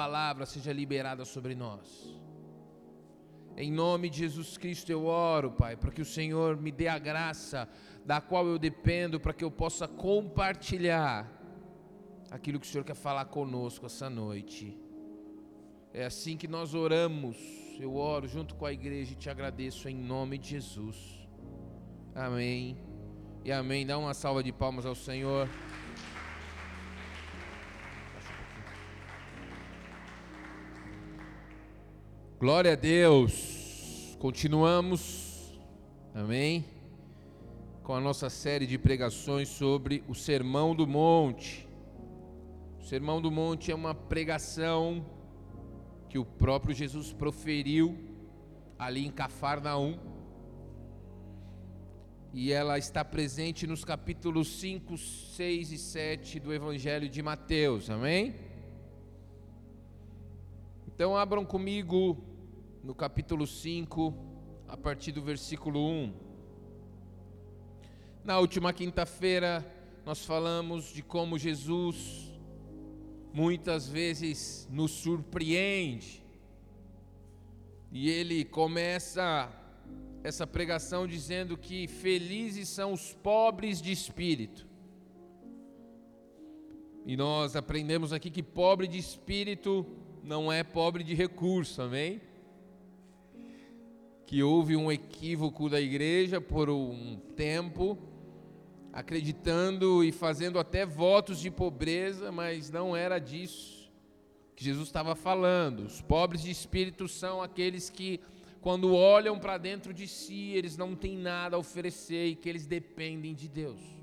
palavra seja liberada sobre nós. Em nome de Jesus Cristo eu oro, Pai, para que o Senhor me dê a graça da qual eu dependo, para que eu possa compartilhar aquilo que o Senhor quer falar conosco essa noite. É assim que nós oramos. Eu oro junto com a igreja e te agradeço em nome de Jesus. Amém. E amém. Dá uma salva de palmas ao Senhor. Glória a Deus. Continuamos. Amém. Com a nossa série de pregações sobre o Sermão do Monte. O Sermão do Monte é uma pregação que o próprio Jesus proferiu ali em Cafarnaum. E ela está presente nos capítulos 5, 6 e 7 do Evangelho de Mateus. Amém? Então abram comigo no capítulo 5, a partir do versículo 1. Na última quinta-feira, nós falamos de como Jesus muitas vezes nos surpreende. E ele começa essa pregação dizendo que felizes são os pobres de espírito. E nós aprendemos aqui que pobre de espírito não é pobre de recurso, amém? Que houve um equívoco da igreja por um tempo, acreditando e fazendo até votos de pobreza, mas não era disso que Jesus estava falando. Os pobres de espírito são aqueles que, quando olham para dentro de si, eles não têm nada a oferecer e que eles dependem de Deus.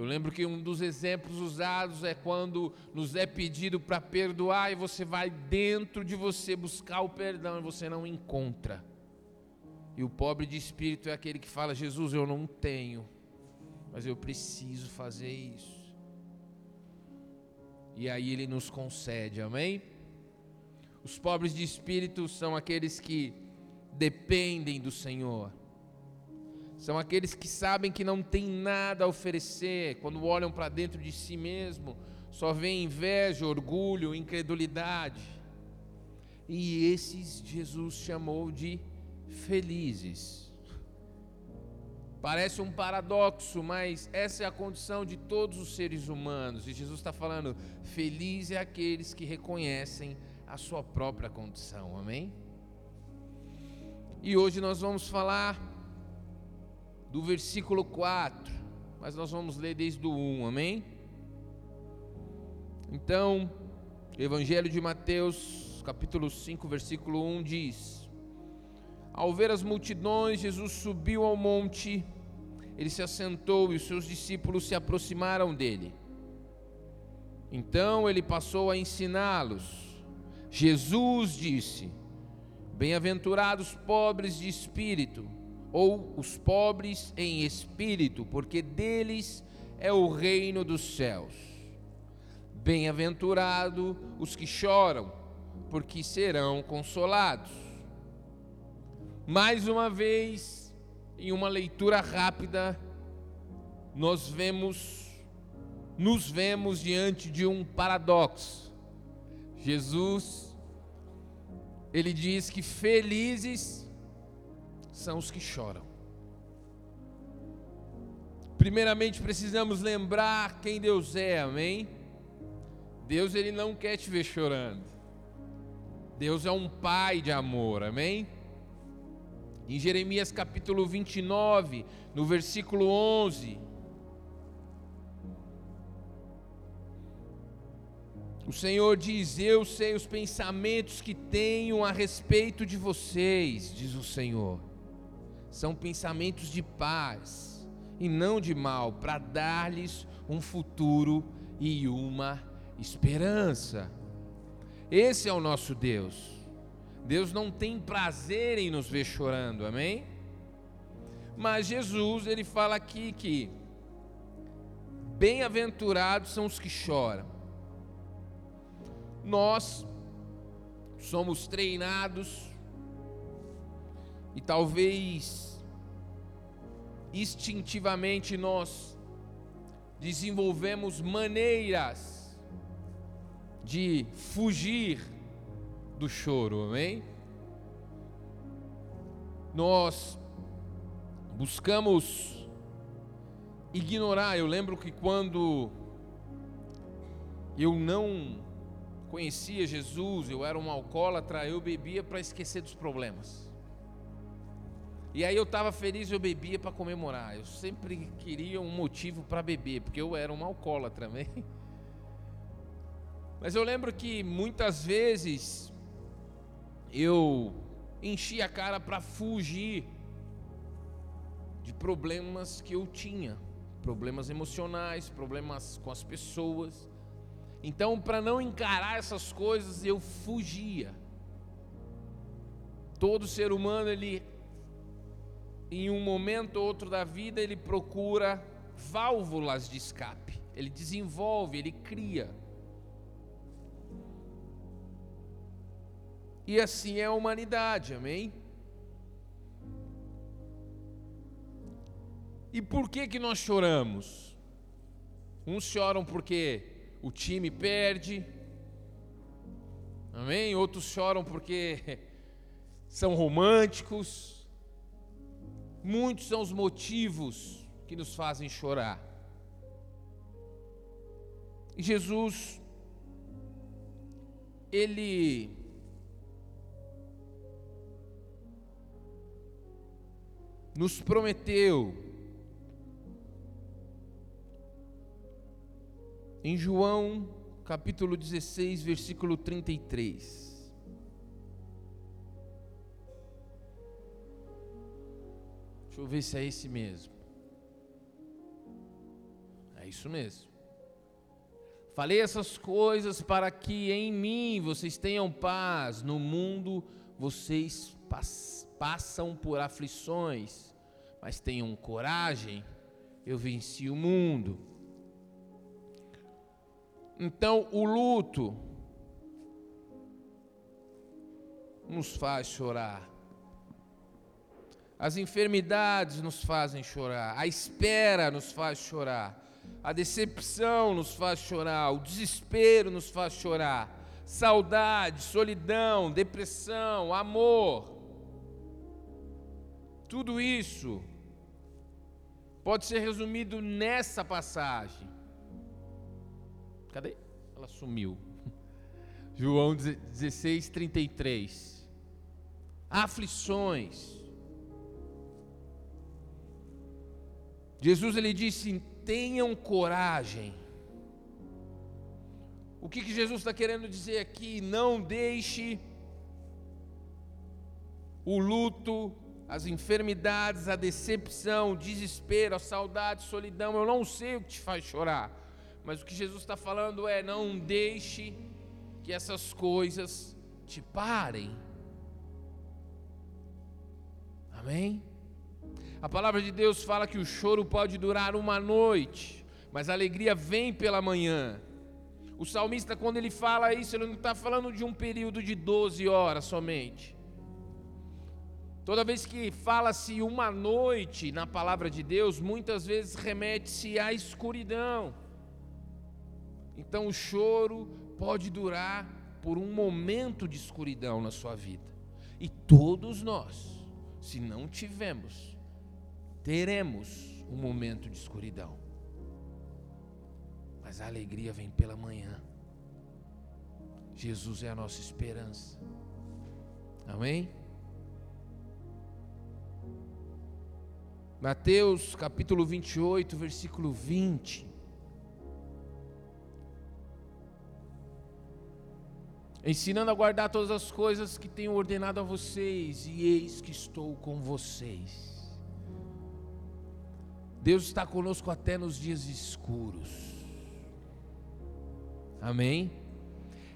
Eu lembro que um dos exemplos usados é quando nos é pedido para perdoar e você vai dentro de você buscar o perdão e você não encontra. E o pobre de espírito é aquele que fala: Jesus, eu não tenho, mas eu preciso fazer isso. E aí ele nos concede, amém? Os pobres de espírito são aqueles que dependem do Senhor são aqueles que sabem que não tem nada a oferecer, quando olham para dentro de si mesmo, só vê inveja, orgulho, incredulidade. E esses Jesus chamou de felizes. Parece um paradoxo, mas essa é a condição de todos os seres humanos. E Jesus está falando: feliz é aqueles que reconhecem a sua própria condição. Amém? E hoje nós vamos falar do versículo 4, mas nós vamos ler desde o 1, amém? Então, Evangelho de Mateus, capítulo 5, versículo 1 diz: Ao ver as multidões, Jesus subiu ao monte, ele se assentou e os seus discípulos se aproximaram dele. Então ele passou a ensiná-los. Jesus disse: Bem-aventurados pobres de espírito, ou os pobres em espírito, porque deles é o reino dos céus. Bem-aventurado os que choram, porque serão consolados. Mais uma vez, em uma leitura rápida, nós vemos nos vemos diante de um paradoxo. Jesus ele diz que felizes são os que choram. Primeiramente precisamos lembrar quem Deus é, amém? Deus ele não quer te ver chorando. Deus é um pai de amor, amém? Em Jeremias capítulo 29, no versículo 11, O Senhor diz: Eu sei os pensamentos que tenho a respeito de vocês, diz o Senhor são pensamentos de paz e não de mal, para dar-lhes um futuro e uma esperança. Esse é o nosso Deus. Deus não tem prazer em nos ver chorando, amém? Mas Jesus, ele fala aqui que bem-aventurados são os que choram. Nós somos treinados e talvez instintivamente nós desenvolvemos maneiras de fugir do choro, amém? Nós buscamos ignorar. Eu lembro que quando eu não conhecia Jesus, eu era um alcoólatra, eu bebia para esquecer dos problemas. E aí eu estava feliz, eu bebia para comemorar. Eu sempre queria um motivo para beber, porque eu era um alcoólatra também. Mas eu lembro que muitas vezes eu enchi a cara para fugir de problemas que eu tinha, problemas emocionais, problemas com as pessoas. Então, para não encarar essas coisas, eu fugia. Todo ser humano, ele em um momento ou outro da vida, ele procura válvulas de escape. Ele desenvolve, ele cria. E assim é a humanidade, amém? E por que que nós choramos? Uns choram porque o time perde, amém? Outros choram porque são românticos. Muitos são os motivos que nos fazem chorar. E Jesus, ele nos prometeu em João capítulo 16, versículo 33. Deixa eu ver se é esse mesmo. É isso mesmo. Falei essas coisas para que em mim vocês tenham paz. No mundo vocês passam por aflições, mas tenham coragem. Eu venci o mundo. Então, o luto nos faz chorar. As enfermidades nos fazem chorar, a espera nos faz chorar, a decepção nos faz chorar, o desespero nos faz chorar, saudade, solidão, depressão, amor. Tudo isso pode ser resumido nessa passagem. Cadê? Ela sumiu. João 16, 33. Aflições Jesus ele disse: tenham coragem. O que, que Jesus está querendo dizer aqui? Não deixe o luto, as enfermidades, a decepção, o desespero, a saudade, a solidão. Eu não sei o que te faz chorar, mas o que Jesus está falando é: não deixe que essas coisas te parem. Amém? A palavra de Deus fala que o choro pode durar uma noite, mas a alegria vem pela manhã. O salmista, quando ele fala isso, ele não está falando de um período de 12 horas somente. Toda vez que fala-se uma noite na palavra de Deus, muitas vezes remete-se à escuridão. Então o choro pode durar por um momento de escuridão na sua vida. E todos nós, se não tivermos teremos um momento de escuridão. Mas a alegria vem pela manhã. Jesus é a nossa esperança. Amém? Mateus capítulo 28, versículo 20. Ensinando a guardar todas as coisas que tenho ordenado a vocês, e eis que estou com vocês Deus está conosco até nos dias escuros. Amém?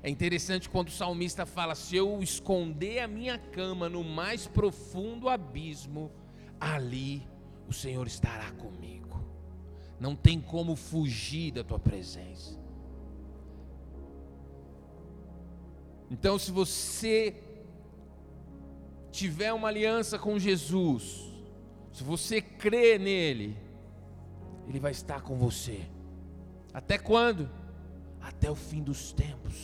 É interessante quando o salmista fala: Se eu esconder a minha cama no mais profundo abismo, ali o Senhor estará comigo. Não tem como fugir da tua presença. Então, se você tiver uma aliança com Jesus, se você crê nele, ele vai estar com você. Até quando? até o fim dos tempos.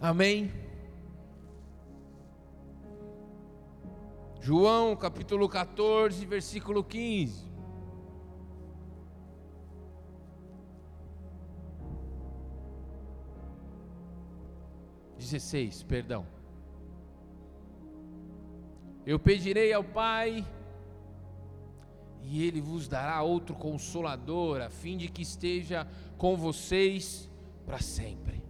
Amém? João capítulo 14, versículo 15. Dezesseis, perdão. Eu pedirei ao Pai, e Ele vos dará outro consolador, a fim de que esteja com vocês para sempre.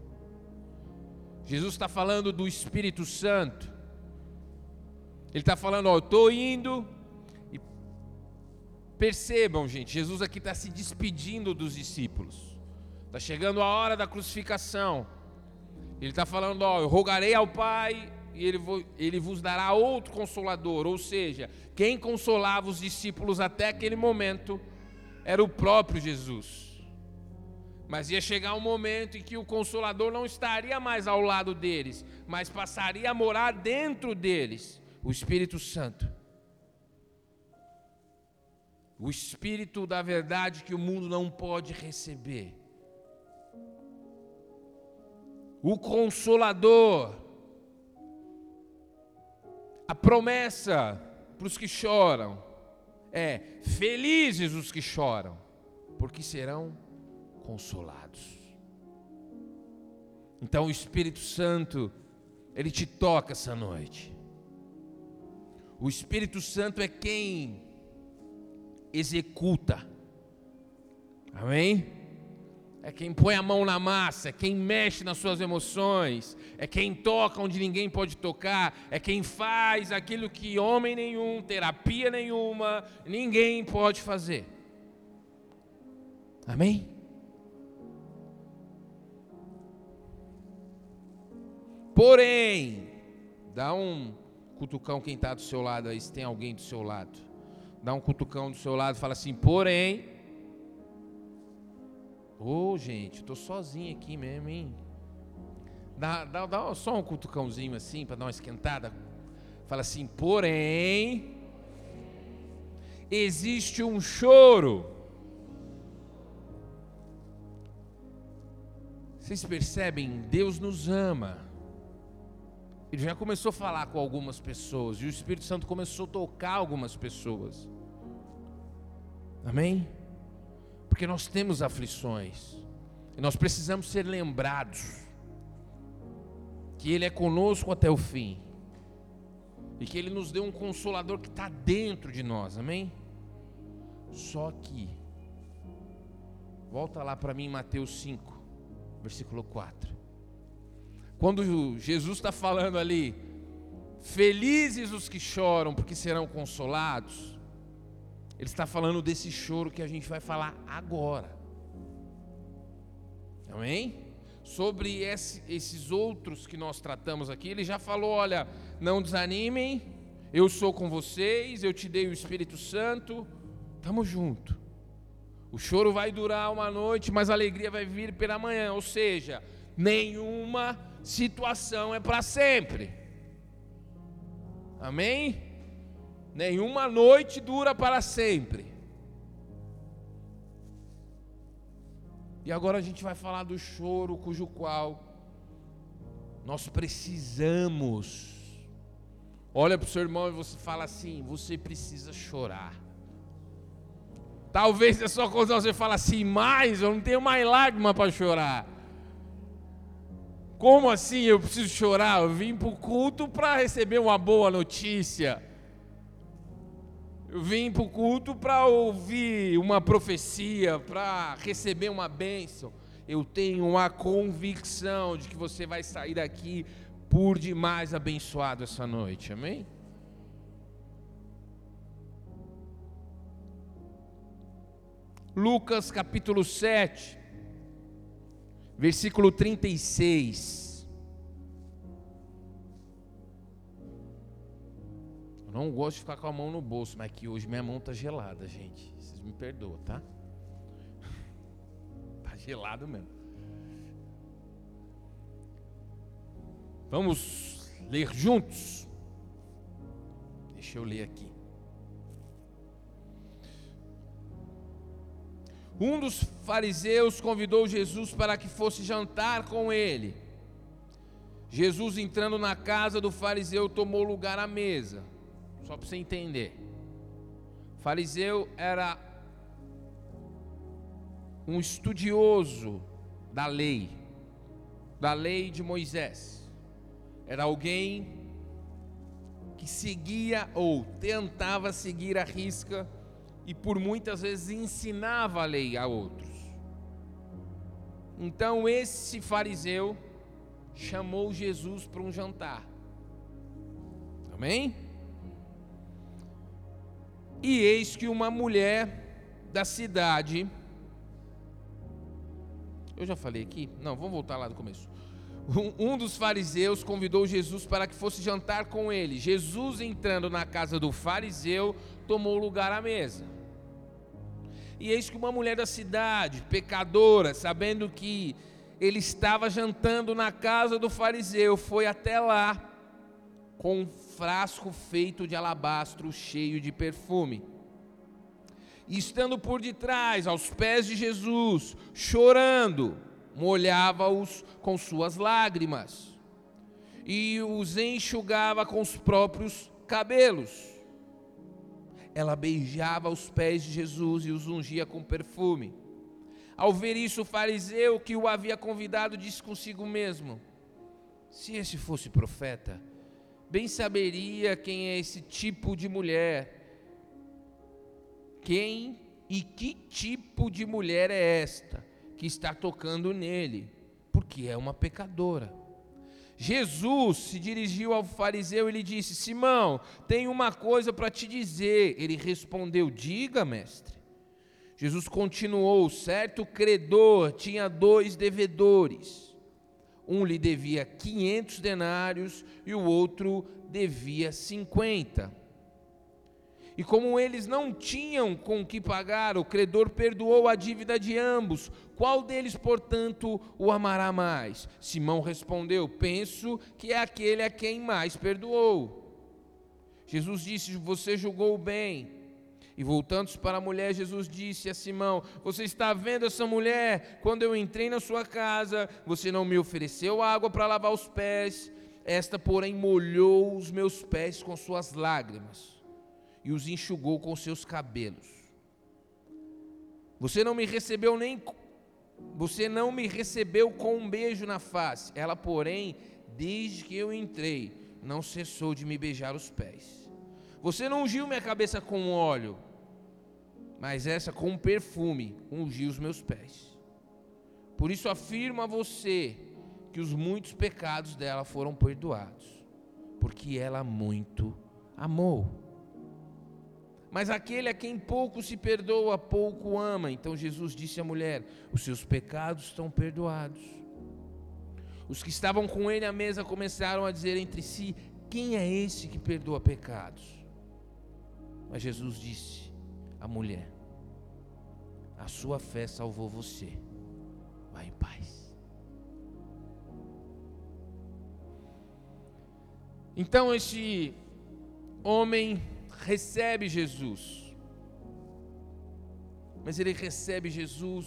Jesus está falando do Espírito Santo. Ele está falando, ó, eu estou indo. E percebam, gente, Jesus aqui está se despedindo dos discípulos. Está chegando a hora da crucificação. Ele está falando, ó, eu rogarei ao Pai e ele, ele vos dará outro consolador. Ou seja, quem consolava os discípulos até aquele momento era o próprio Jesus. Mas ia chegar um momento em que o consolador não estaria mais ao lado deles, mas passaria a morar dentro deles o Espírito Santo. O Espírito da verdade que o mundo não pode receber. O Consolador. A promessa para os que choram é: felizes os que choram, porque serão consolados. Então o Espírito Santo, ele te toca essa noite. O Espírito Santo é quem executa. Amém? É quem põe a mão na massa, é quem mexe nas suas emoções, é quem toca onde ninguém pode tocar, é quem faz aquilo que homem nenhum, terapia nenhuma, ninguém pode fazer. Amém? Porém, dá um cutucão quem está do seu lado aí, se tem alguém do seu lado. Dá um cutucão do seu lado e fala assim, porém. Ô oh, gente, estou sozinho aqui mesmo, hein? Dá, dá, dá só um cutucãozinho assim para dar uma esquentada. Fala assim, porém. Existe um choro. Vocês percebem? Deus nos ama. Ele já começou a falar com algumas pessoas, e o Espírito Santo começou a tocar algumas pessoas. Amém? Porque nós temos aflições, e nós precisamos ser lembrados que Ele é conosco até o fim, e que Ele nos deu um consolador que está dentro de nós, amém? Só que, volta lá para mim, Mateus 5, versículo 4. Quando Jesus está falando ali, felizes os que choram, porque serão consolados, Ele está falando desse choro que a gente vai falar agora. Amém? Sobre esse, esses outros que nós tratamos aqui, Ele já falou: olha, não desanimem, eu sou com vocês, eu te dei o Espírito Santo, estamos junto. O choro vai durar uma noite, mas a alegria vai vir pela manhã. Ou seja, nenhuma situação é para sempre. Amém? Nenhuma noite dura para sempre. E agora a gente vai falar do choro cujo qual nós precisamos. Olha para o seu irmão e você fala assim: você precisa chorar. Talvez a sua coisa você fala assim, mais eu não tenho mais lágrima para chorar. Como assim eu preciso chorar? Eu vim para o culto para receber uma boa notícia. Eu vim para o culto para ouvir uma profecia, para receber uma bênção. Eu tenho uma convicção de que você vai sair daqui por demais abençoado essa noite, amém? Lucas capítulo 7 versículo 36. Não gosto de ficar com a mão no bolso, mas que hoje minha mão está gelada, gente. Vocês me perdoam, tá? Está gelado mesmo. Vamos ler juntos? Deixa eu ler aqui. Um dos fariseus convidou Jesus para que fosse jantar com ele. Jesus, entrando na casa do fariseu, tomou lugar à mesa. Só para você entender. Fariseu era um estudioso da lei, da lei de Moisés. Era alguém que seguia ou tentava seguir a risca e por muitas vezes ensinava a lei a outros. Então esse fariseu chamou Jesus para um jantar. Amém? E eis que uma mulher da cidade, eu já falei aqui? Não, vamos voltar lá do começo. Um, dos fariseus convidou Jesus para que fosse jantar com ele. Jesus, entrando na casa do fariseu, tomou lugar à mesa. E eis que uma mulher da cidade, pecadora, sabendo que ele estava jantando na casa do fariseu, foi até lá com um frasco feito de alabastro cheio de perfume. E estando por detrás, aos pés de Jesus, chorando, molhava-os com suas lágrimas e os enxugava com os próprios cabelos ela beijava os pés de Jesus e os ungia com perfume. Ao ver isso, o fariseu que o havia convidado disse consigo mesmo: Se esse fosse profeta, bem saberia quem é esse tipo de mulher. Quem e que tipo de mulher é esta que está tocando nele? Porque é uma pecadora. Jesus se dirigiu ao fariseu e lhe disse: Simão, tenho uma coisa para te dizer. Ele respondeu: Diga, mestre. Jesus continuou: Certo credor tinha dois devedores. Um lhe devia 500 denários e o outro devia 50. E como eles não tinham com que pagar, o credor perdoou a dívida de ambos. Qual deles, portanto, o amará mais? Simão respondeu: Penso que é aquele a quem mais perdoou. Jesus disse: Você julgou bem. E voltando-se para a mulher, Jesus disse a Simão: Você está vendo essa mulher? Quando eu entrei na sua casa, você não me ofereceu água para lavar os pés, esta, porém, molhou os meus pés com suas lágrimas e os enxugou com seus cabelos. Você não me recebeu nem você não me recebeu com um beijo na face. Ela, porém, desde que eu entrei, não cessou de me beijar os pés. Você não ungiu minha cabeça com óleo, mas essa com um perfume ungiu os meus pés. Por isso afirmo a você que os muitos pecados dela foram perdoados, porque ela muito amou. Mas aquele a quem pouco se perdoa, pouco ama. Então Jesus disse à mulher: Os seus pecados estão perdoados. Os que estavam com ele à mesa começaram a dizer entre si: Quem é esse que perdoa pecados? Mas Jesus disse à mulher: A sua fé salvou você. Vá em paz. Então este homem recebe Jesus. Mas ele recebe Jesus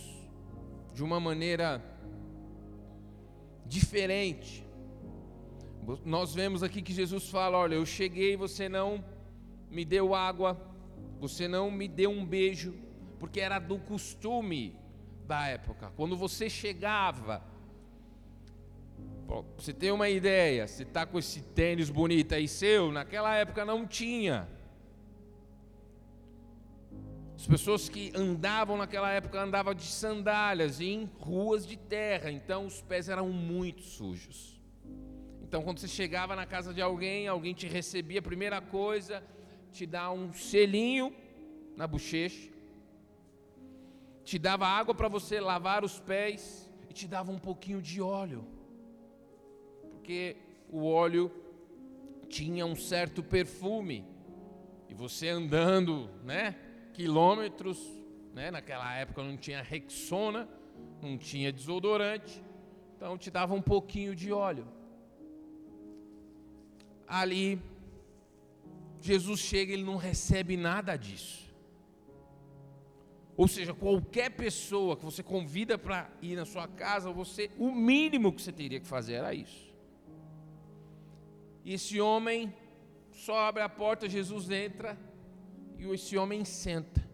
de uma maneira diferente. Nós vemos aqui que Jesus fala: Olha, eu cheguei, você não me deu água, você não me deu um beijo, porque era do costume da época. Quando você chegava, você tem uma ideia, você está com esse tênis bonito aí seu, naquela época não tinha. As pessoas que andavam naquela época andavam de sandálias em ruas de terra, então os pés eram muito sujos. Então, quando você chegava na casa de alguém, alguém te recebia, a primeira coisa, te dá um selinho na bochecha, te dava água para você lavar os pés e te dava um pouquinho de óleo, porque o óleo tinha um certo perfume, e você andando, né? quilômetros, né? naquela época não tinha Rexona, não tinha desodorante, então te dava um pouquinho de óleo. Ali, Jesus chega, ele não recebe nada disso. Ou seja, qualquer pessoa que você convida para ir na sua casa, você o mínimo que você teria que fazer era isso. E esse homem só abre a porta, Jesus entra e esse homem senta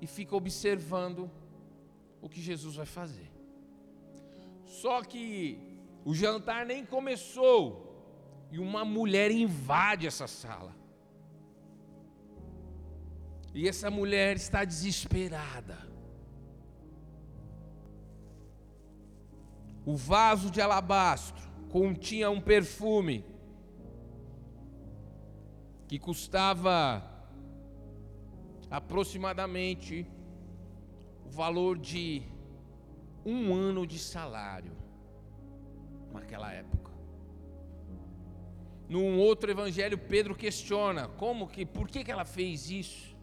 e fica observando o que Jesus vai fazer. Só que o jantar nem começou e uma mulher invade essa sala. E essa mulher está desesperada. O vaso de alabastro continha um perfume que custava aproximadamente o valor de um ano de salário naquela época. Num outro evangelho, Pedro questiona como que, por que, que ela fez isso?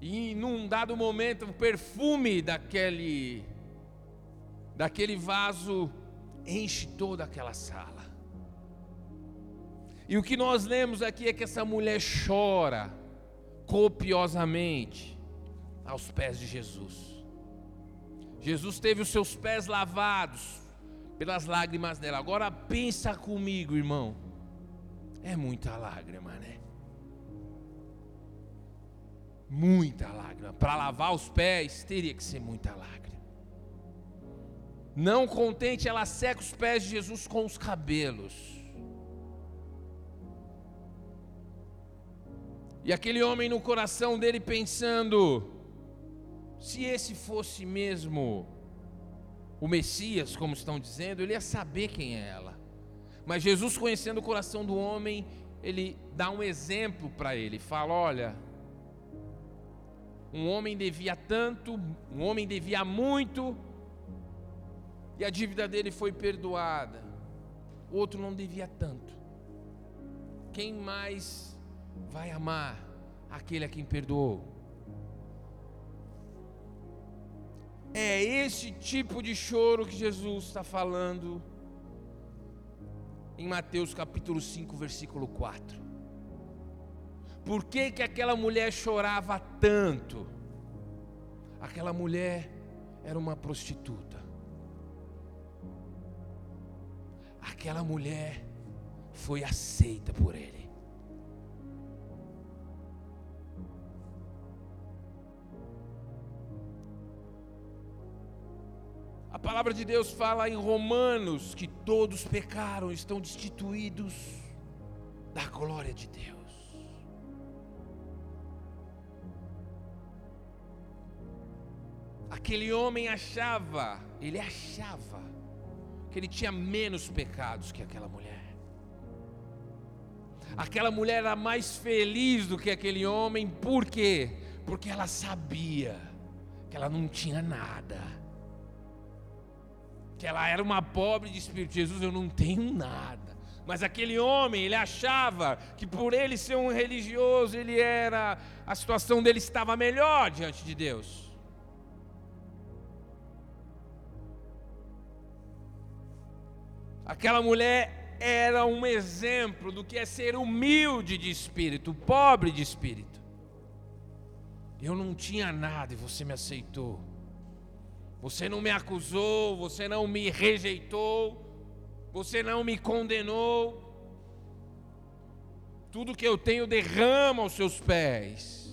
E num dado momento, o perfume daquele daquele vaso enche toda aquela sala. E o que nós lemos aqui é que essa mulher chora copiosamente aos pés de Jesus. Jesus teve os seus pés lavados pelas lágrimas dela. Agora pensa comigo, irmão. É muita lágrima, né? Muita lágrima. Para lavar os pés, teria que ser muita lágrima. Não contente, ela seca os pés de Jesus com os cabelos. E aquele homem no coração dele pensando: se esse fosse mesmo o Messias, como estão dizendo, ele ia saber quem é ela. Mas Jesus, conhecendo o coração do homem, ele dá um exemplo para ele, fala: olha um homem devia tanto, um homem devia muito, e a dívida dele foi perdoada. O outro não devia tanto. Quem mais vai amar aquele a quem perdoou? É esse tipo de choro que Jesus está falando em Mateus capítulo 5, versículo 4. Por que, que aquela mulher chorava tanto? Aquela mulher era uma prostituta. Aquela mulher foi aceita por ele. A palavra de Deus fala em Romanos que todos pecaram, estão destituídos da glória de Deus. Aquele homem achava, ele achava, que ele tinha menos pecados que aquela mulher. Aquela mulher era mais feliz do que aquele homem, por quê? Porque ela sabia que ela não tinha nada, que ela era uma pobre de espírito. Jesus, eu não tenho nada. Mas aquele homem, ele achava que por ele ser um religioso, ele era, a situação dele estava melhor diante de Deus. Aquela mulher era um exemplo do que é ser humilde de espírito, pobre de espírito. Eu não tinha nada e você me aceitou. Você não me acusou, você não me rejeitou, você não me condenou. Tudo que eu tenho derrama aos seus pés.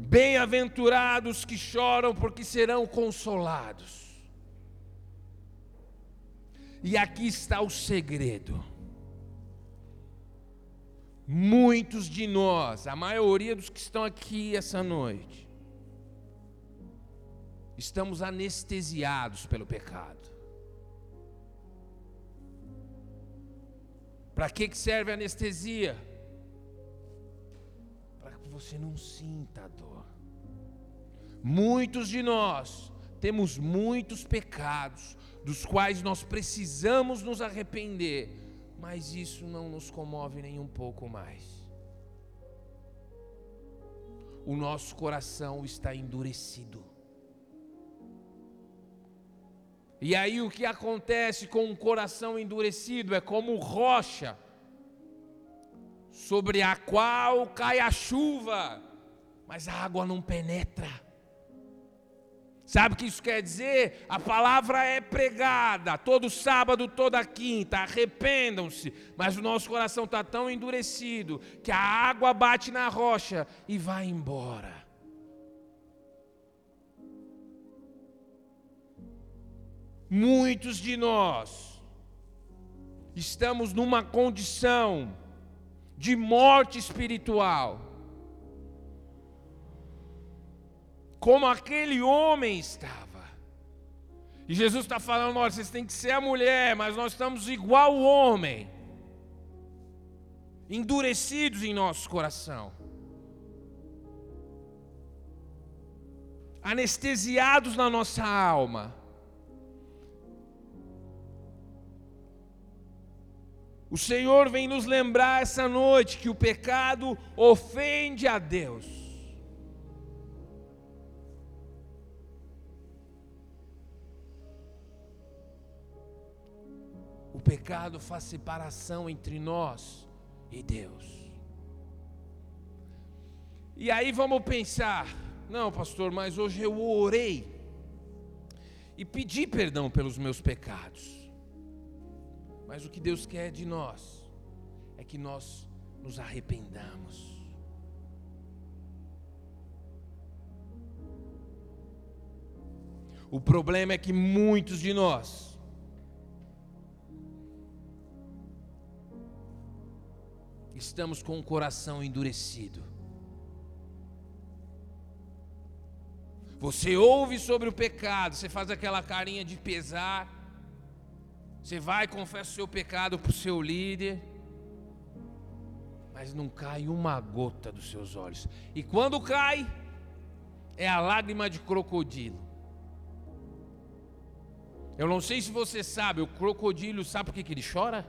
Bem-aventurados que choram, porque serão consolados. E aqui está o segredo. Muitos de nós, a maioria dos que estão aqui essa noite, estamos anestesiados pelo pecado. Para que serve a anestesia? Você não sinta a dor. Muitos de nós temos muitos pecados, dos quais nós precisamos nos arrepender, mas isso não nos comove nem um pouco mais. O nosso coração está endurecido. E aí o que acontece com um coração endurecido é como rocha sobre a qual cai a chuva, mas a água não penetra. Sabe o que isso quer dizer? A palavra é pregada todo sábado, toda quinta. Arrependam-se, mas o nosso coração está tão endurecido que a água bate na rocha e vai embora. Muitos de nós estamos numa condição de morte espiritual como aquele homem estava. E Jesus está falando: olha, vocês têm que ser a mulher, mas nós estamos igual o homem, endurecidos em nosso coração, anestesiados na nossa alma. O Senhor vem nos lembrar essa noite que o pecado ofende a Deus. O pecado faz separação entre nós e Deus. E aí vamos pensar: não, pastor, mas hoje eu orei e pedi perdão pelos meus pecados. Mas o que Deus quer de nós é que nós nos arrependamos. O problema é que muitos de nós estamos com o coração endurecido. Você ouve sobre o pecado, você faz aquela carinha de pesar, você vai confessa o seu pecado para o seu líder, mas não cai uma gota dos seus olhos. E quando cai, é a lágrima de crocodilo. Eu não sei se você sabe, o crocodilo sabe por que, que ele chora?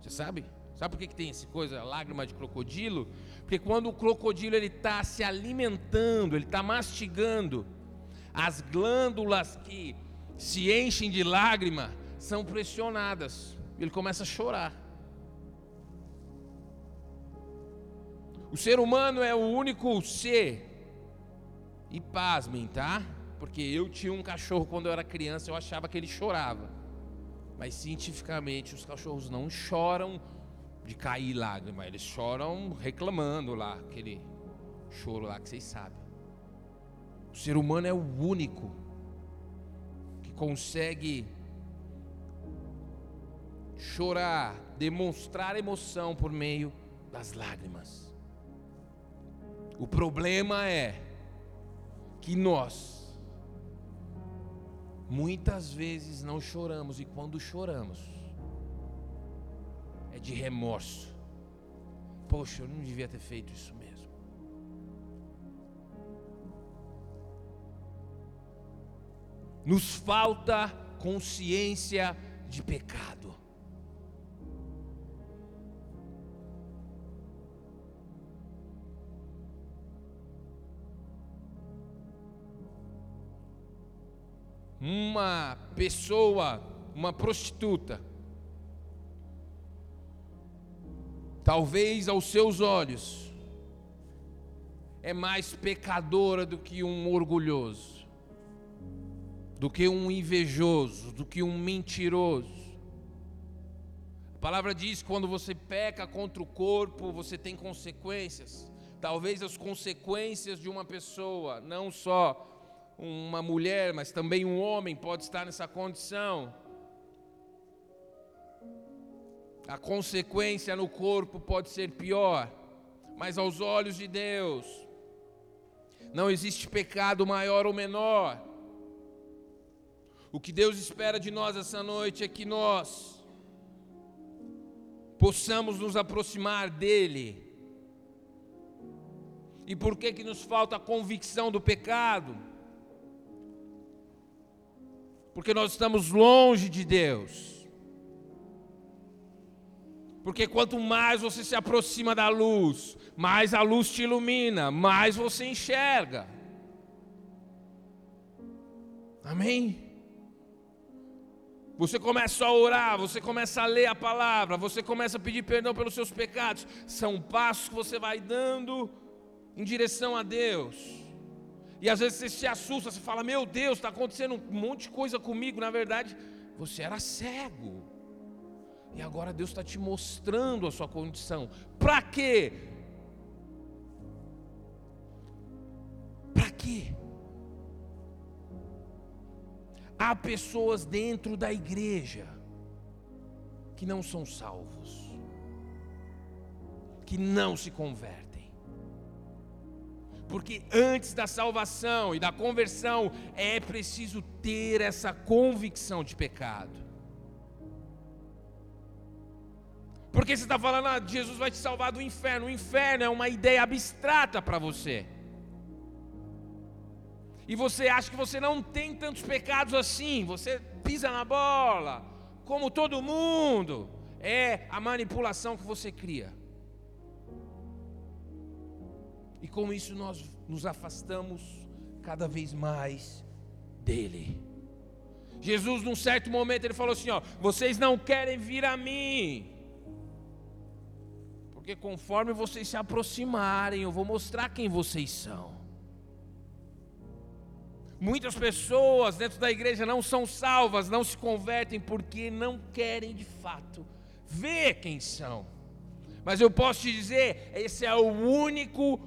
Você sabe? Sabe por que, que tem essa coisa, lágrima de crocodilo? Porque quando o crocodilo ele está se alimentando, ele está mastigando, as glândulas que se enchem de lágrima são pressionadas. Ele começa a chorar. O ser humano é o único ser, e pasmem, tá? Porque eu tinha um cachorro quando eu era criança, eu achava que ele chorava. Mas cientificamente os cachorros não choram de cair lágrima, eles choram reclamando lá, aquele choro lá que vocês sabem. O ser humano é o único que consegue chorar, demonstrar emoção por meio das lágrimas. O problema é que nós muitas vezes não choramos e quando choramos é de remorso. Poxa, eu não devia ter feito isso mesmo. Nos falta consciência de pecado. Uma pessoa, uma prostituta, talvez aos seus olhos, é mais pecadora do que um orgulhoso, do que um invejoso, do que um mentiroso. A palavra diz que quando você peca contra o corpo, você tem consequências. Talvez as consequências de uma pessoa, não só uma mulher, mas também um homem pode estar nessa condição a consequência no corpo pode ser pior, mas aos olhos de Deus, não existe pecado maior ou menor. O que Deus espera de nós essa noite é que nós possamos nos aproximar dEle. E por que, que nos falta a convicção do pecado? Porque nós estamos longe de Deus. Porque quanto mais você se aproxima da luz, mais a luz te ilumina, mais você enxerga. Amém? Você começa a orar, você começa a ler a palavra, você começa a pedir perdão pelos seus pecados. São passos que você vai dando em direção a Deus. E às vezes você se assusta, você fala: Meu Deus, está acontecendo um monte de coisa comigo. Na verdade, você era cego. E agora Deus está te mostrando a sua condição. Para quê? Para quê? Há pessoas dentro da igreja que não são salvos, que não se convertem. Porque antes da salvação e da conversão é preciso ter essa convicção de pecado. Porque você está falando, ah, Jesus vai te salvar do inferno. O inferno é uma ideia abstrata para você e você acha que você não tem tantos pecados assim, você pisa na bola, como todo mundo, é a manipulação que você cria. E com isso nós nos afastamos cada vez mais dele. Jesus, num certo momento, ele falou assim: ó, vocês não querem vir a mim, porque conforme vocês se aproximarem, eu vou mostrar quem vocês são. Muitas pessoas dentro da igreja não são salvas, não se convertem porque não querem de fato ver quem são. Mas eu posso te dizer, esse é o único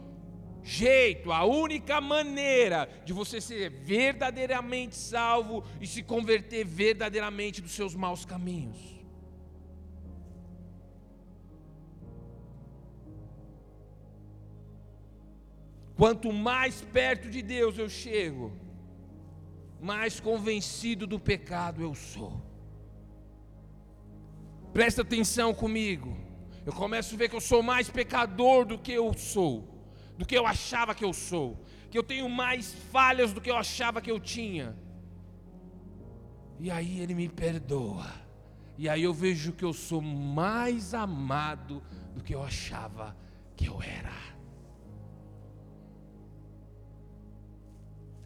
jeito, a única maneira de você ser verdadeiramente salvo e se converter verdadeiramente dos seus maus caminhos. Quanto mais perto de Deus eu chego, mais convencido do pecado eu sou. Presta atenção comigo. Eu começo a ver que eu sou mais pecador do que eu sou, do que eu achava que eu sou, que eu tenho mais falhas do que eu achava que eu tinha. E aí ele me perdoa. E aí eu vejo que eu sou mais amado do que eu achava que eu era.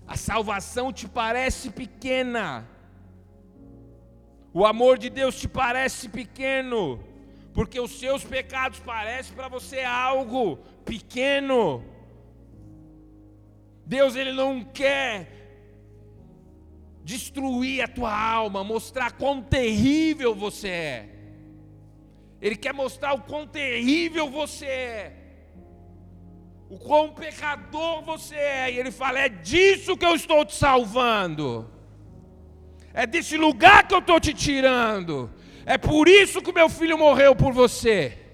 A salvação te parece pequena. O amor de Deus te parece pequeno, porque os seus pecados parecem para você algo pequeno. Deus ele não quer destruir a tua alma, mostrar quão terrível você é. Ele quer mostrar o quão terrível você é o quão pecador você é. E ele fala: é disso que eu estou te salvando, é desse lugar que eu estou te tirando, é por isso que meu filho morreu por você.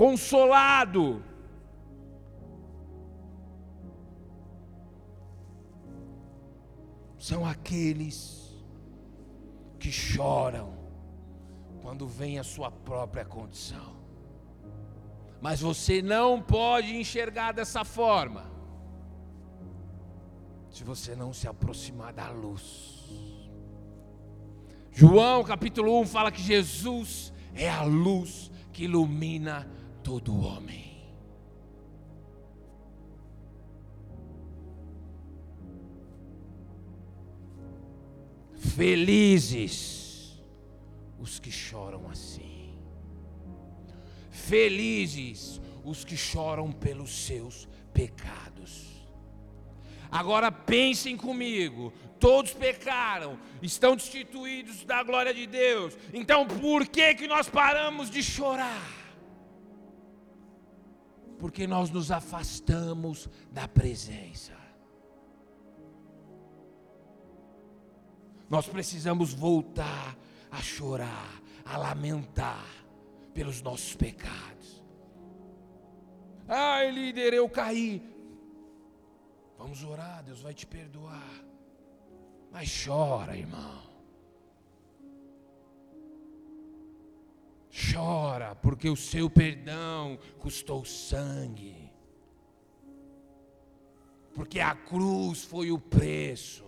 Consolado. São aqueles que choram quando vem a sua própria condição. Mas você não pode enxergar dessa forma, se você não se aproximar da luz. João capítulo 1 fala que Jesus é a luz que ilumina todo homem. Felizes os que choram assim. Felizes os que choram pelos seus pecados. Agora pensem comigo, todos pecaram, estão destituídos da glória de Deus. Então por que que nós paramos de chorar? Porque nós nos afastamos da presença. Nós precisamos voltar a chorar, a lamentar pelos nossos pecados. Ai, líder, eu caí. Vamos orar, Deus vai te perdoar. Mas chora, irmão. Chora, porque o seu perdão custou sangue. Porque a cruz foi o preço.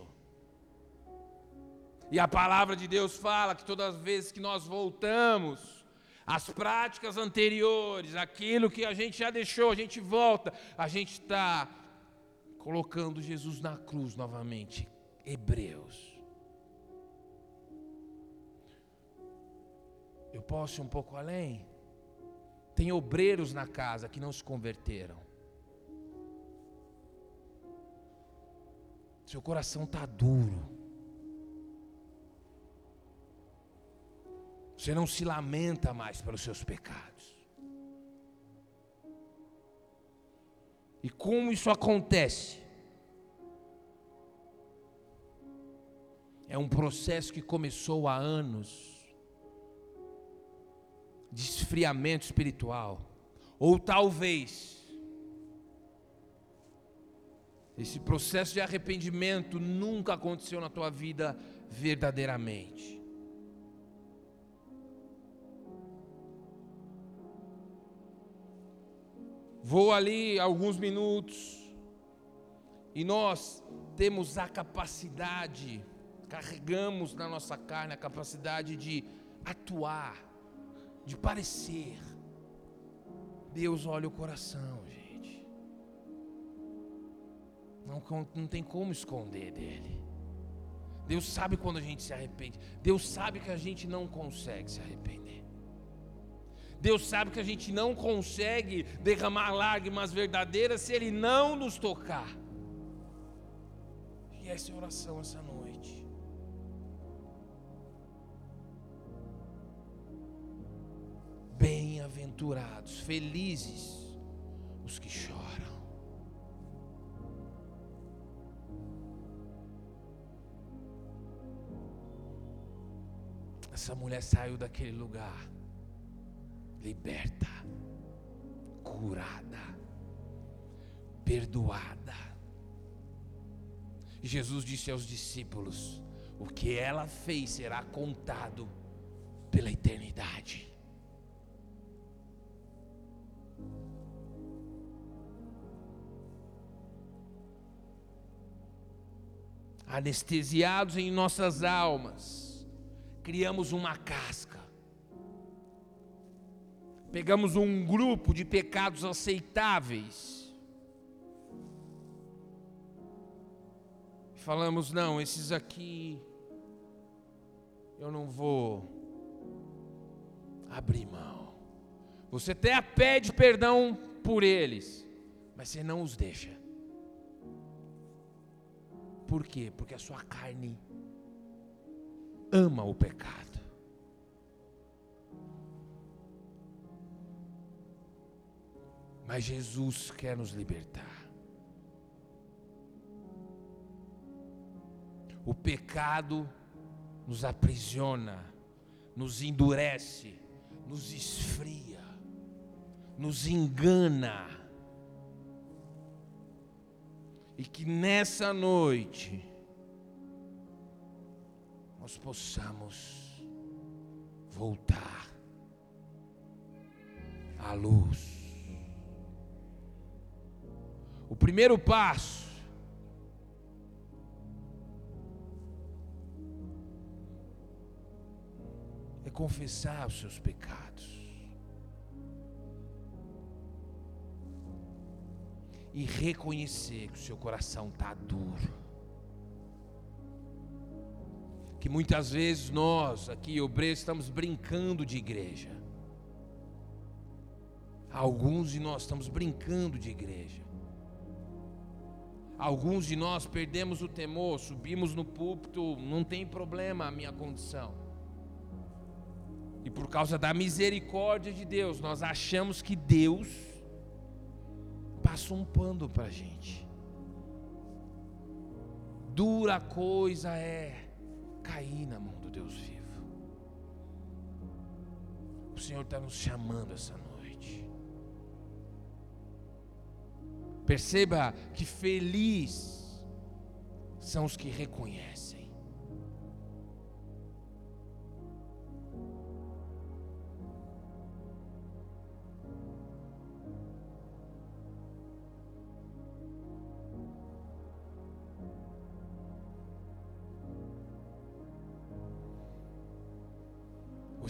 E a palavra de Deus fala que todas as vezes que nós voltamos às práticas anteriores, aquilo que a gente já deixou, a gente volta, a gente está colocando Jesus na cruz novamente. Hebreus. Eu posso ir um pouco além? Tem obreiros na casa que não se converteram. Seu coração está duro. Você não se lamenta mais pelos seus pecados. E como isso acontece? É um processo que começou há anos de esfriamento espiritual. Ou talvez esse processo de arrependimento nunca aconteceu na tua vida verdadeiramente. Vou ali alguns minutos e nós temos a capacidade, carregamos na nossa carne a capacidade de atuar, de parecer. Deus olha o coração, gente. Não, não tem como esconder dele. Deus sabe quando a gente se arrepende. Deus sabe que a gente não consegue se arrepender. Deus sabe que a gente não consegue derramar lágrimas verdadeiras se Ele não nos tocar. E essa é a oração essa noite. Bem-aventurados, felizes os que choram. Essa mulher saiu daquele lugar liberta, curada, perdoada. Jesus disse aos discípulos: o que ela fez será contado pela eternidade. Anestesiados em nossas almas, criamos uma casca pegamos um grupo de pecados aceitáveis, falamos: não, esses aqui eu não vou abrir mão. Você até pede perdão por eles, mas você não os deixa. Por quê? Porque a sua carne ama o pecado. Mas Jesus quer nos libertar. O pecado nos aprisiona, nos endurece, nos esfria, nos engana. E que nessa noite nós possamos voltar à luz. O primeiro passo é confessar os seus pecados. E reconhecer que o seu coração está duro. Que muitas vezes nós, aqui, obreiros, estamos brincando de igreja. Alguns de nós estamos brincando de igreja. Alguns de nós perdemos o temor, subimos no púlpito, não tem problema a minha condição. E por causa da misericórdia de Deus, nós achamos que Deus passa um pano para a gente. Dura coisa é cair na mão do Deus vivo. O Senhor está nos chamando essa noite. Perceba que feliz são os que reconhecem.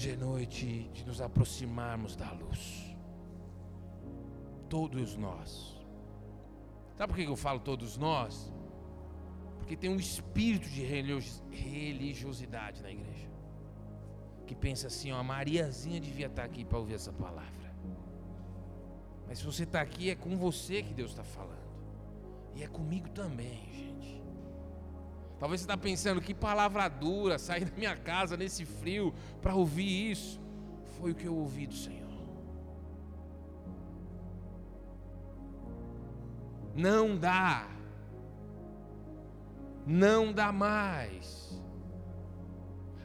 Hoje é noite de nos aproximarmos da luz. Todos nós Sabe por que eu falo todos nós? Porque tem um espírito de religiosidade na igreja. Que pensa assim, ó, a Mariazinha devia estar aqui para ouvir essa palavra. Mas se você está aqui, é com você que Deus está falando. E é comigo também, gente. Talvez você está pensando, que palavra dura, sair da minha casa nesse frio para ouvir isso. Foi o que eu ouvi do Senhor. Não dá. Não dá mais.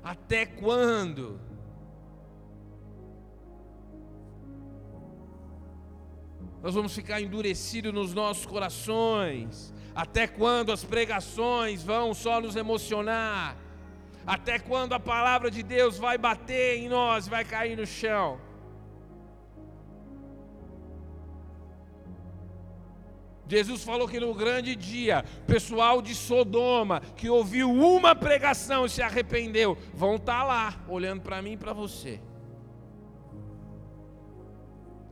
Até quando? Nós vamos ficar endurecidos nos nossos corações. Até quando as pregações vão só nos emocionar? Até quando a palavra de Deus vai bater em nós, vai cair no chão? Jesus falou que no grande dia, pessoal de Sodoma, que ouviu uma pregação e se arrependeu, vão estar tá lá, olhando para mim e para você.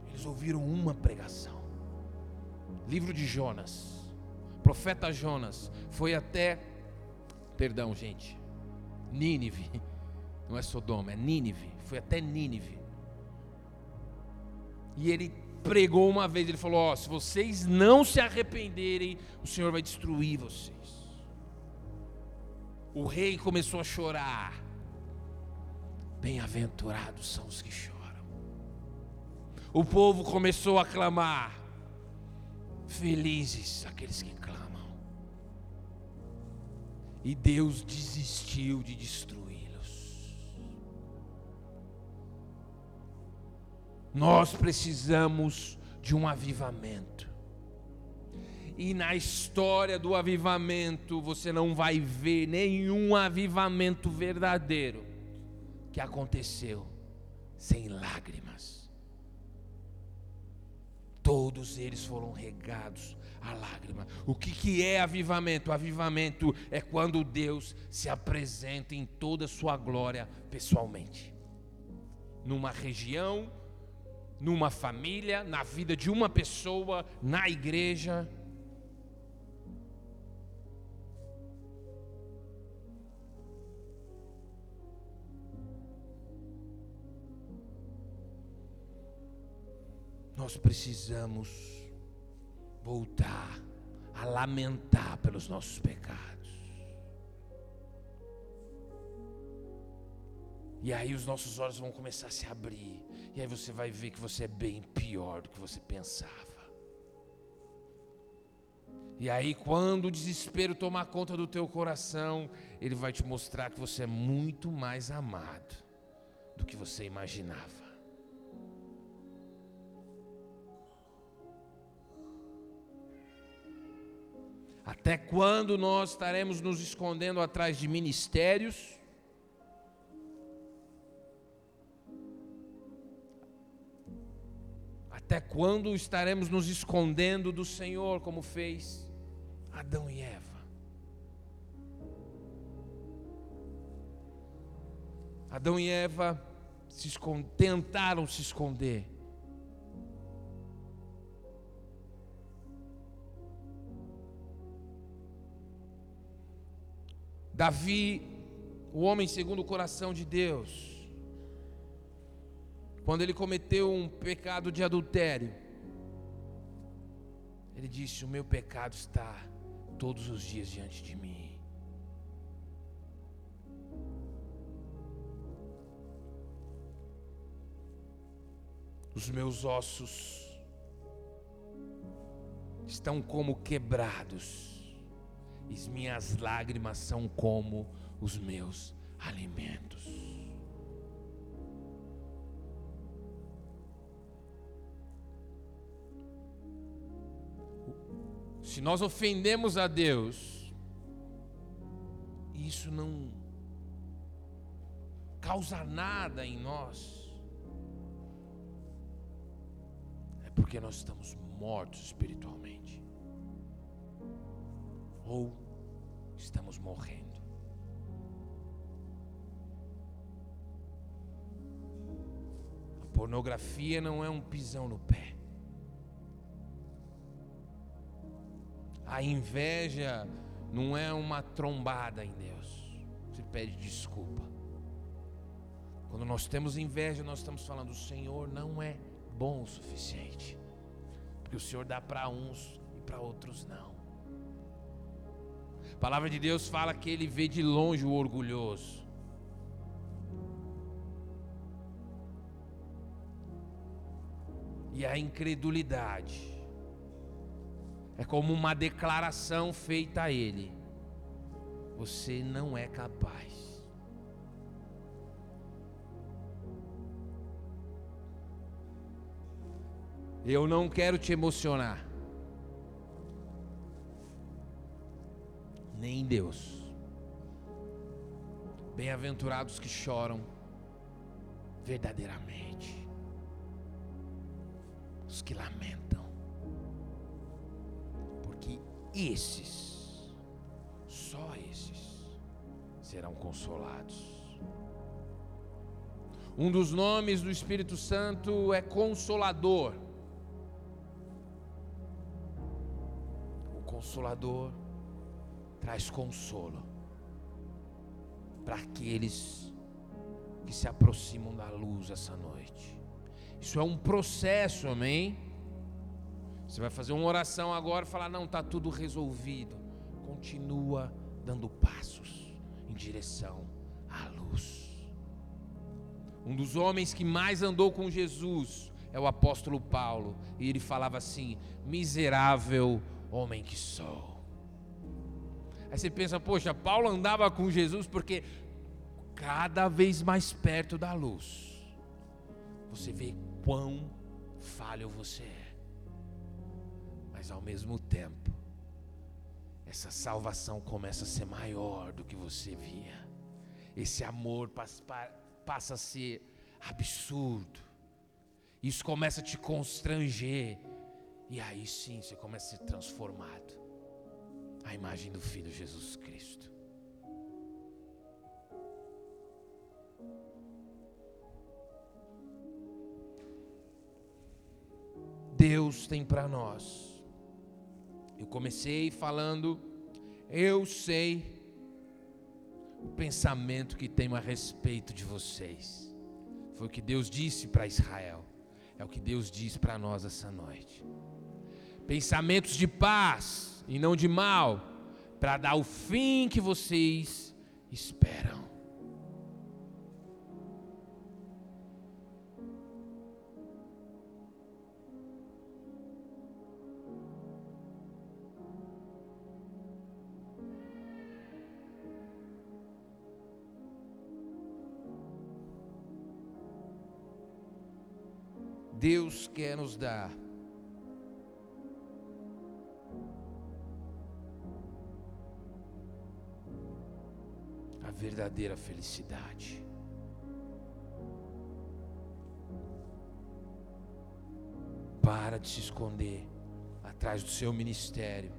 Eles ouviram uma pregação. Livro de Jonas. Profeta Jonas foi até, perdão, gente, Nínive. Não é Sodoma, é Nínive. Foi até Nínive. E ele pregou uma vez, ele falou: Ó, se vocês não se arrependerem, o Senhor vai destruir vocês. O rei começou a chorar. Bem-aventurados são os que choram. O povo começou a clamar. Felizes aqueles que clamam. E Deus desistiu de destruir. Nós precisamos de um avivamento. E na história do avivamento, você não vai ver nenhum avivamento verdadeiro que aconteceu sem lágrimas. Todos eles foram regados a lágrima. O que, que é avivamento? Avivamento é quando Deus se apresenta em toda a sua glória pessoalmente. Numa região, numa família, na vida de uma pessoa, na igreja. Nós precisamos voltar a lamentar pelos nossos pecados. E aí os nossos olhos vão começar a se abrir. E aí você vai ver que você é bem pior do que você pensava. E aí, quando o desespero tomar conta do teu coração, ele vai te mostrar que você é muito mais amado do que você imaginava. Até quando nós estaremos nos escondendo atrás de ministérios? Até quando estaremos nos escondendo do Senhor, como fez Adão e Eva? Adão e Eva se tentaram se esconder. Davi, o homem segundo o coração de Deus, quando ele cometeu um pecado de adultério, ele disse: O meu pecado está todos os dias diante de mim. Os meus ossos estão como quebrados, e minhas lágrimas são como os meus alimentos. Se nós ofendemos a Deus, isso não causa nada em nós, é porque nós estamos mortos espiritualmente, ou estamos morrendo. A pornografia não é um pisão no pé. A inveja não é uma trombada em Deus. Você pede desculpa. Quando nós temos inveja, nós estamos falando: o Senhor não é bom o suficiente. Porque o Senhor dá para uns e para outros não. Palavra de Deus fala que ele vê de longe o orgulhoso. E a incredulidade é como uma declaração feita a ele: você não é capaz. Eu não quero te emocionar. Nem Deus. Bem-aventurados que choram verdadeiramente. Os que lamentam. Porque esses, só esses, serão consolados. Um dos nomes do Espírito Santo é Consolador. Consolador traz consolo para aqueles que se aproximam da luz essa noite. Isso é um processo, amém? Você vai fazer uma oração agora e falar: não, está tudo resolvido. Continua dando passos em direção à luz. Um dos homens que mais andou com Jesus é o apóstolo Paulo, e ele falava assim: miserável homem que sou. Aí você pensa, poxa, Paulo andava com Jesus porque cada vez mais perto da luz, você vê quão falho você é. Mas ao mesmo tempo, essa salvação começa a ser maior do que você via. Esse amor passa, a ser absurdo. Isso começa a te constranger e aí sim você começa a ser transformado. A imagem do Filho Jesus Cristo. Deus tem para nós. Eu comecei falando, eu sei o pensamento que tenho a respeito de vocês. Foi o que Deus disse para Israel. É o que Deus diz para nós essa noite pensamentos de paz e não de mal, para dar o fim que vocês esperam. Deus quer nos dar verdadeira felicidade. Para de se esconder atrás do seu ministério,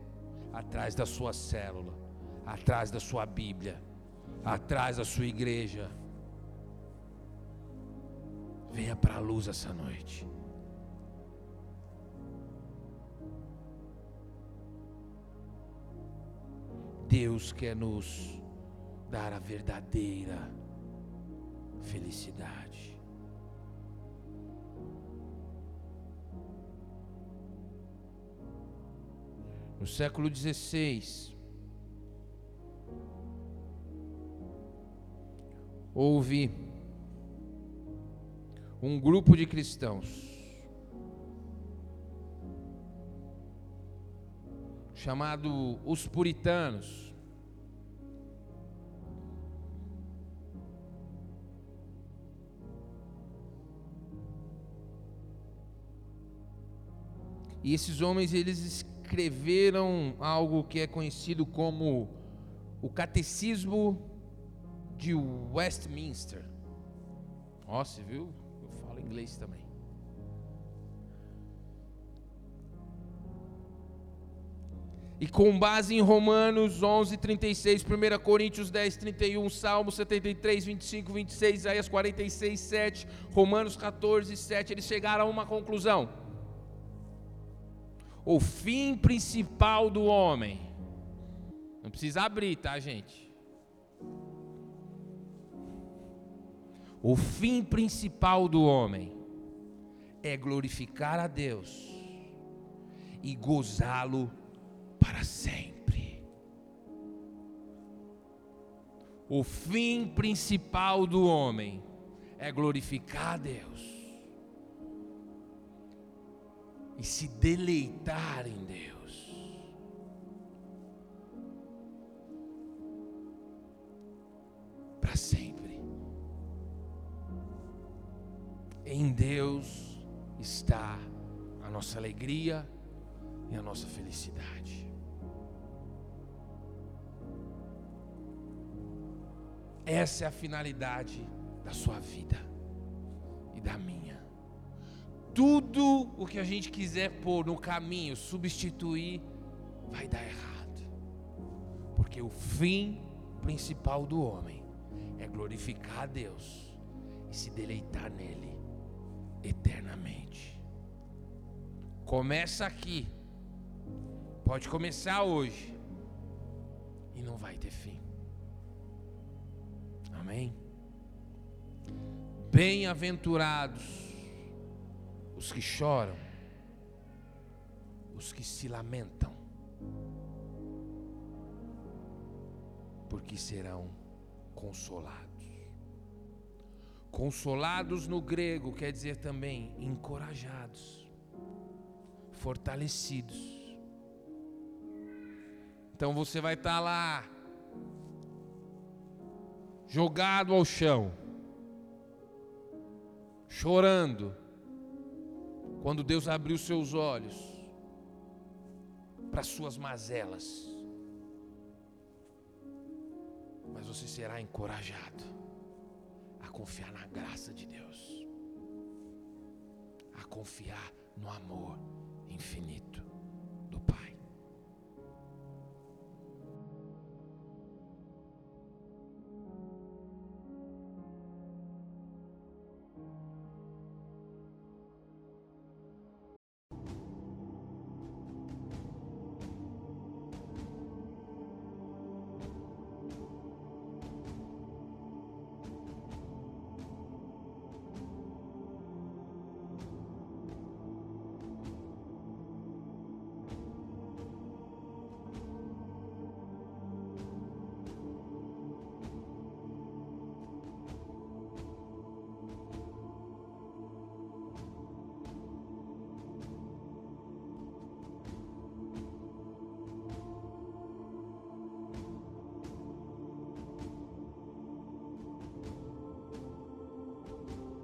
atrás da sua célula, atrás da sua Bíblia, atrás da sua igreja. Venha para a luz essa noite. Deus quer nos dar a verdadeira felicidade. No século XVI, houve um grupo de cristãos chamado os puritanos. E esses homens eles escreveram algo que é conhecido como o Catecismo de Westminster. Você viu? Eu falo inglês também. E com base em Romanos 11, 36, 1 Coríntios 10, 31, Salmo 73, 25, 26, Isaías 46, 7, Romanos 14, 7, eles chegaram a uma conclusão o fim principal do homem. Não precisa abrir, tá, gente? O fim principal do homem é glorificar a Deus e gozá-lo para sempre. O fim principal do homem é glorificar a Deus e se deleitar em Deus. Para sempre. Em Deus está a nossa alegria e a nossa felicidade. Essa é a finalidade da sua vida e da minha. Tudo o que a gente quiser pôr no caminho, substituir, vai dar errado. Porque o fim principal do homem é glorificar a Deus e se deleitar nele eternamente. Começa aqui. Pode começar hoje. E não vai ter fim. Amém? Bem-aventurados os que choram, os que se lamentam, porque serão consolados. Consolados no grego quer dizer também encorajados, fortalecidos. Então você vai estar lá, jogado ao chão, chorando, quando Deus abriu seus olhos para suas mazelas. Mas você será encorajado a confiar na graça de Deus, a confiar no amor infinito do Pai.